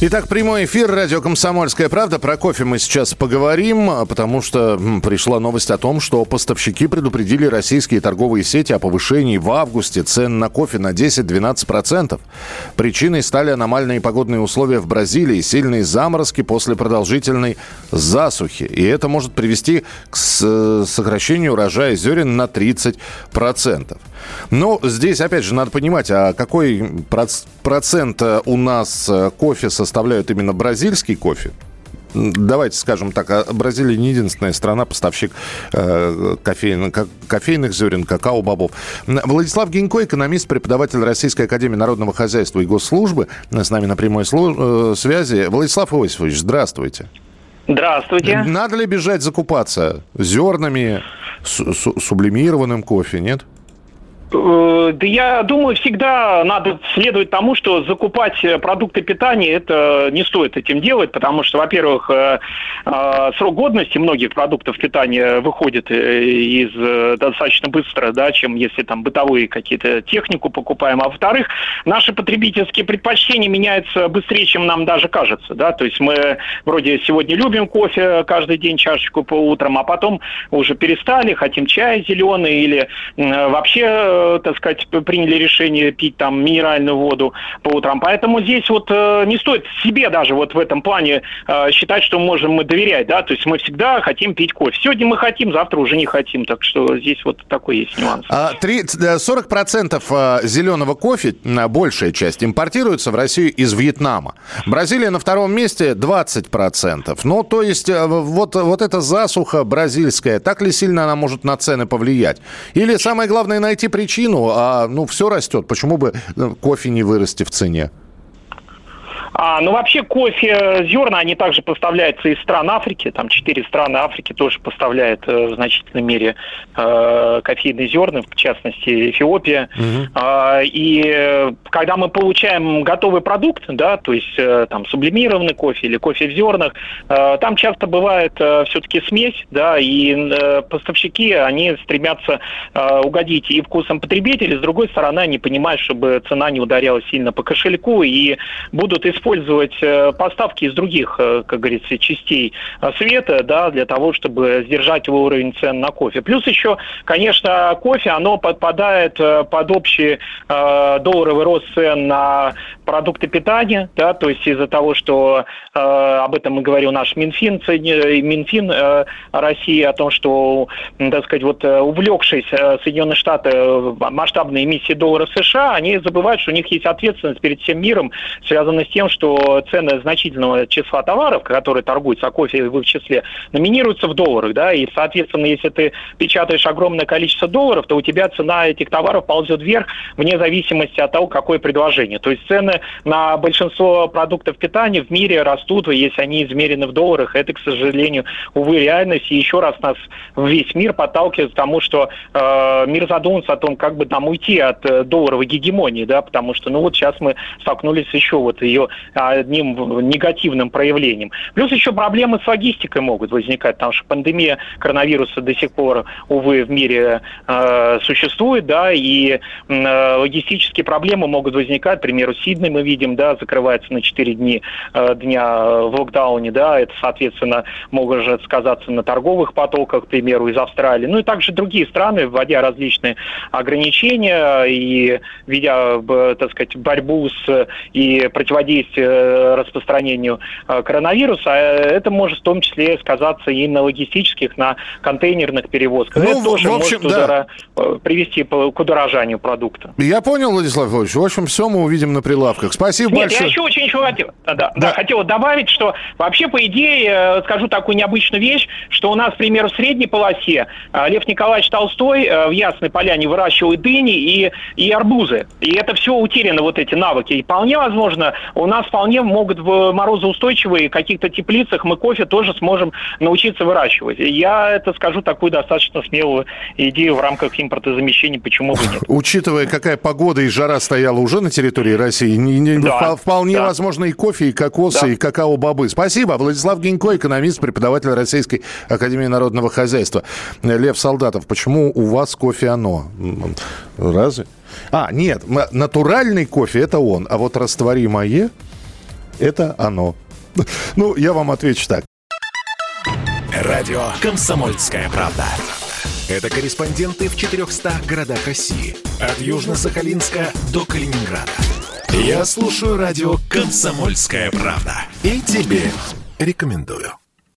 Итак, прямой эфир радио «Комсомольская правда». Про кофе мы сейчас поговорим, а, потому что пришла новость о том, что поставщики предупредили российские торговые сети о повышении в августе цен на кофе на 10-12%. Причиной стали аномальные погодные условия в Бразилии, сильные заморозки после продолжительной засухи. И это может привести к с- сокращению урожая зерен на 30%. Но здесь, опять же, надо понимать, а какой проц- процент э, у нас э, кофе составляют именно бразильский кофе? Давайте скажем так, а Бразилия не единственная страна, поставщик э, кофейных, ко- кофейных зерен, какао-бобов. Владислав Гинько, экономист, преподаватель Российской Академии Народного Хозяйства и Госслужбы, с нами на прямой слу- э, связи. Владислав Иосифович, здравствуйте. Здравствуйте. Надо ли бежать закупаться зернами, су- су- сублимированным кофе, нет? Э, Да я думаю, всегда надо следовать тому, что закупать э, продукты питания это не стоит этим делать, потому что, во-первых, э, срок годности многих продуктов питания выходит из достаточно быстро, да, чем если там бытовые какие-то технику покупаем. А во-вторых, наши потребительские предпочтения меняются быстрее, чем нам даже кажется, да. То есть мы вроде сегодня любим кофе каждый день чашечку по утрам, а потом уже перестали, хотим чай зеленый или вообще, э, так сказать, приняли решение пить там минеральную воду по утрам. Поэтому здесь вот э, не стоит себе даже вот в этом плане э, считать, что можем мы доверять, да, то есть мы всегда хотим пить кофе. Сегодня мы хотим, завтра уже не хотим, так что здесь вот такой есть нюанс. А, три- э, 40% а, зеленого кофе, большая часть, импортируется в Россию из Вьетнама. Бразилия на втором месте 20%. Ну, то есть э, вот, вот эта засуха бразильская, так ли сильно она может на цены повлиять? Или самое главное найти причину, а ну все растет, почему бы э, кофе не вырасти в цене? А, ну, вообще кофе, зерна, они также поставляются из стран Африки. Там четыре страны Африки тоже поставляют э, в значительной мере э, кофейные зерна, в частности, Эфиопия. А, и э, когда мы получаем готовый продукт, да, то есть э, там сублимированный кофе или кофе в зернах, э, там часто бывает все-таки смесь, да, и э, поставщики, они стремятся э, угодить и вкусом потребителей, с другой стороны, они понимают, чтобы цена не ударяла сильно по кошельку и будут использовать э, поставки из других, э, как говорится, частей э, света, да, для того, чтобы сдержать уровень цен на кофе. Плюс еще, конечно, кофе, оно подпадает под общий э, долларовый рост цен на продукты питания, да, то есть из-за того, что э, об этом и говорил наш Минфин, Минфин э, России, о том, что, так сказать, вот увлекшись Соединенные Штаты масштабной эмиссии доллара США, они забывают, что у них есть ответственность перед всем миром, связанная с тем, что цены значительного числа товаров, которые торгуются, а кофе в их числе, номинируются в долларах, да, и, соответственно, если ты печатаешь огромное количество долларов, то у тебя цена этих товаров ползет вверх вне зависимости от того, какое предложение. То есть цены на большинство продуктов питания в мире растут, и если они измерены в долларах, это, к сожалению, увы, реальность. И еще раз нас весь мир подталкивает к тому, что э, мир задумался о том, как бы нам уйти от э, долларовой гегемонии, да, потому что, ну вот сейчас мы столкнулись еще вот ее одним негативным проявлением. Плюс еще проблемы с логистикой могут возникать, потому что пандемия коронавируса до сих пор, увы, в мире э, существует, да, и э, логистические проблемы могут возникать. К примеру, Сидней мы видим, да, закрывается на 4 дни, э, дня в локдауне, да, это, соответственно, может сказаться на торговых потоках, к примеру, из Австралии. Ну и также другие страны, вводя различные ограничения и ведя, так сказать, борьбу с и противодействие э, распространению э, коронавируса, э, это может в том числе сказаться и на логистических, на контейнерных перевозках. Ну, это тоже в общем, может да. удара- привести к удорожанию продукта. Я понял, Владислав Иванович. В общем, все мы увидим на прилавках. Спасибо Нет, большое. я еще очень еще хотел, да, да, Да. хотел добавить, что вообще, по идее, скажу такую необычную вещь, что у нас, к примеру, в средней полосе Лев Николаевич Толстой в Ясной Поляне выращивал и дыни, и, и арбузы. И это все утеряно, вот эти навыки. И вполне возможно, у нас нас вполне могут в морозоустойчивые каких-то теплицах мы кофе тоже сможем научиться выращивать. Я это скажу такую достаточно смелую идею в рамках импортозамещения, почему бы нет. Учитывая, какая погода и жара стояла уже на территории России, не, не, да, вполне да. возможно и кофе, и кокосы, да. и какао-бобы. Спасибо. Владислав Генько, экономист, преподаватель Российской Академии Народного Хозяйства. Лев Солдатов, почему у вас кофе оно? Разве? А, нет, натуральный кофе – это он, а вот растворимое – это оно. Ну, я вам отвечу так. Радио «Комсомольская правда». Это корреспонденты в 400 городах России. От Южно-Сахалинска до Калининграда. Я слушаю радио «Комсомольская правда». И тебе рекомендую.